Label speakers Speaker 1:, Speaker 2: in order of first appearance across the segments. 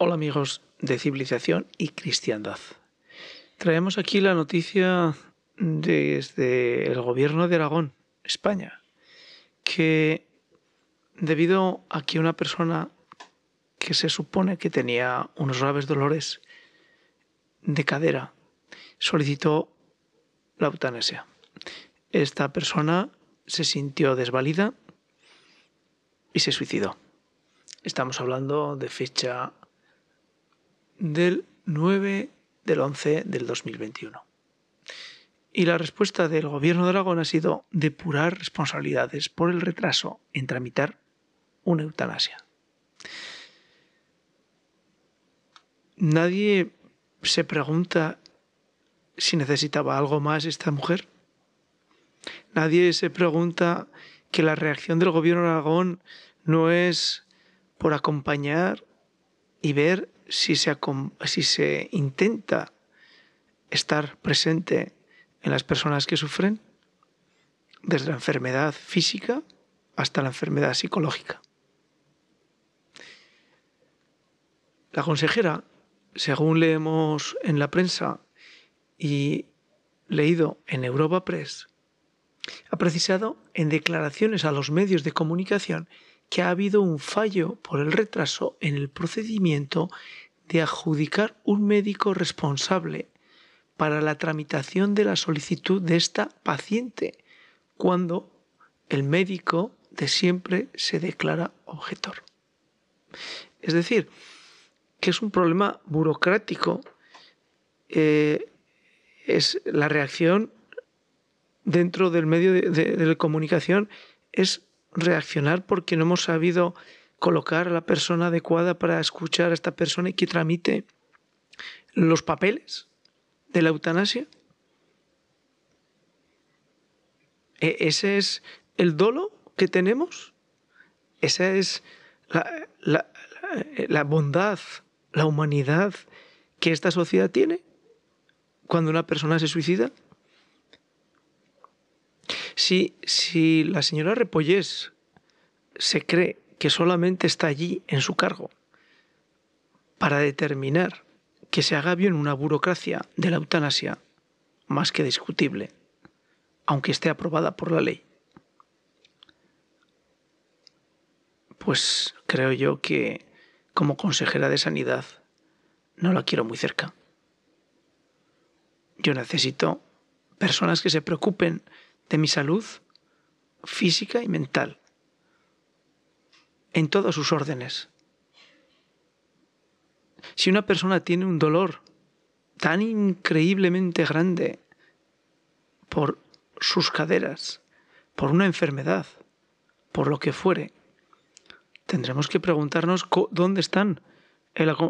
Speaker 1: Hola amigos de civilización y cristiandad. Traemos aquí la noticia desde el gobierno de Aragón, España, que debido a que una persona que se supone que tenía unos graves dolores de cadera solicitó la eutanasia. Esta persona se sintió desvalida y se suicidó. Estamos hablando de fecha del 9 del 11 del 2021. Y la respuesta del gobierno de Aragón ha sido depurar responsabilidades por el retraso en tramitar una eutanasia. Nadie se pregunta si necesitaba algo más esta mujer. Nadie se pregunta que la reacción del gobierno de Aragón no es por acompañar y ver si se, si se intenta estar presente en las personas que sufren, desde la enfermedad física hasta la enfermedad psicológica. La consejera, según leemos en la prensa y leído en Europa Press, ha precisado en declaraciones a los medios de comunicación que ha habido un fallo por el retraso en el procedimiento de adjudicar un médico responsable para la tramitación de la solicitud de esta paciente, cuando el médico de siempre se declara objetor. Es decir, que es un problema burocrático, eh, es la reacción dentro del medio de, de comunicación es reaccionar porque no hemos sabido colocar a la persona adecuada para escuchar a esta persona y que tramite los papeles de la eutanasia. E, ¿Ese es el dolo que tenemos? ¿Esa es la, la, la bondad, la humanidad que esta sociedad tiene cuando una persona se suicida? Si, la señora Repollés se cree que solamente está allí en su cargo para determinar que se haga bien una burocracia de la eutanasia más que discutible, aunque esté aprobada por la ley. Pues creo yo que como consejera de sanidad no la quiero muy cerca. Yo necesito personas que se preocupen de mi salud física y mental, en todos sus órdenes. Si una persona tiene un dolor tan increíblemente grande por sus caderas, por una enfermedad, por lo que fuere, tendremos que preguntarnos dónde están,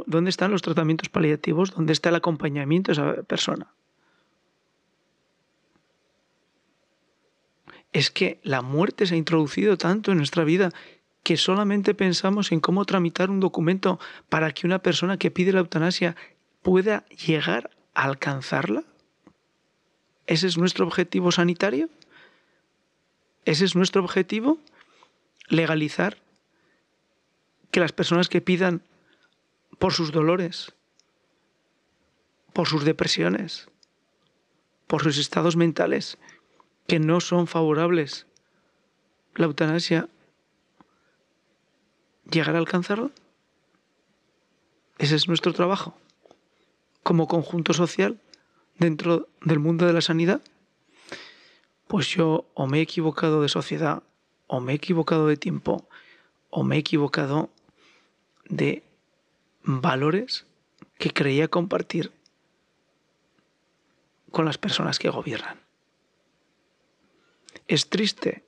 Speaker 1: dónde están los tratamientos paliativos, dónde está el acompañamiento de esa persona. Es que la muerte se ha introducido tanto en nuestra vida que solamente pensamos en cómo tramitar un documento para que una persona que pide la eutanasia pueda llegar a alcanzarla. ¿Ese es nuestro objetivo sanitario? ¿Ese es nuestro objetivo? Legalizar que las personas que pidan por sus dolores, por sus depresiones, por sus estados mentales, que no son favorables, la eutanasia llegar a alcanzarlo? Ese es nuestro trabajo como conjunto social dentro del mundo de la sanidad. Pues yo o me he equivocado de sociedad, o me he equivocado de tiempo, o me he equivocado de valores que creía compartir con las personas que gobiernan. Es triste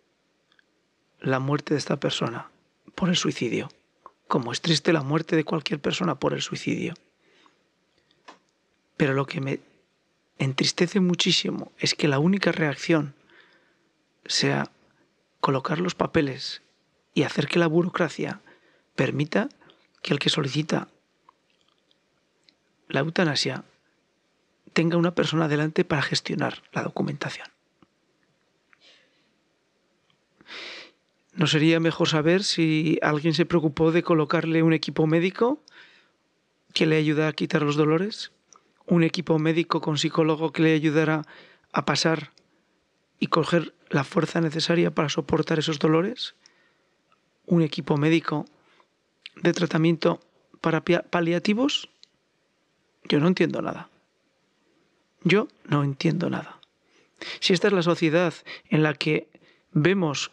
Speaker 1: la muerte de esta persona por el suicidio, como es triste la muerte de cualquier persona por el suicidio. Pero lo que me entristece muchísimo es que la única reacción sea colocar los papeles y hacer que la burocracia permita que el que solicita la eutanasia tenga una persona delante para gestionar la documentación. ¿No sería mejor saber si alguien se preocupó de colocarle un equipo médico que le ayuda a quitar los dolores, un equipo médico con psicólogo que le ayudará a pasar y coger la fuerza necesaria para soportar esos dolores, un equipo médico de tratamiento para paliativos, yo no entiendo nada. Yo no entiendo nada. Si esta es la sociedad en la que vemos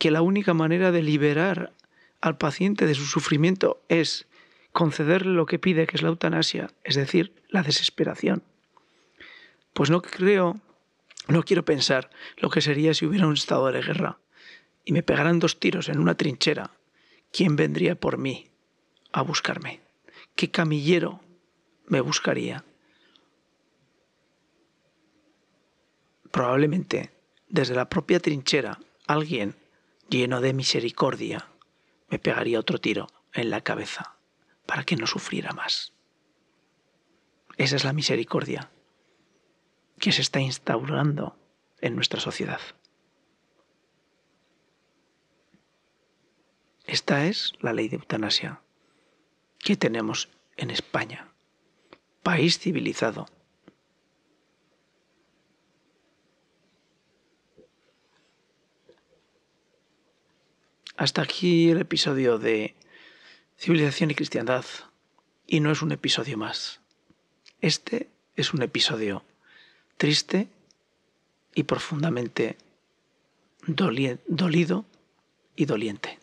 Speaker 1: que la única manera de liberar al paciente de su sufrimiento es concederle lo que pide, que es la eutanasia, es decir, la desesperación, pues no creo, no quiero pensar lo que sería si hubiera un estado de guerra y me pegaran dos tiros en una trinchera. ¿Quién vendría por mí a buscarme? ¿Qué camillero me buscaría? Probablemente desde la propia trinchera alguien lleno de misericordia me pegaría otro tiro en la cabeza para que no sufriera más. Esa es la misericordia que se está instaurando en nuestra sociedad. Esta es la ley de eutanasia que tenemos en España, país civilizado. Hasta aquí el episodio de Civilización y Cristiandad. Y no es un episodio más. Este es un episodio triste y profundamente dolido y doliente.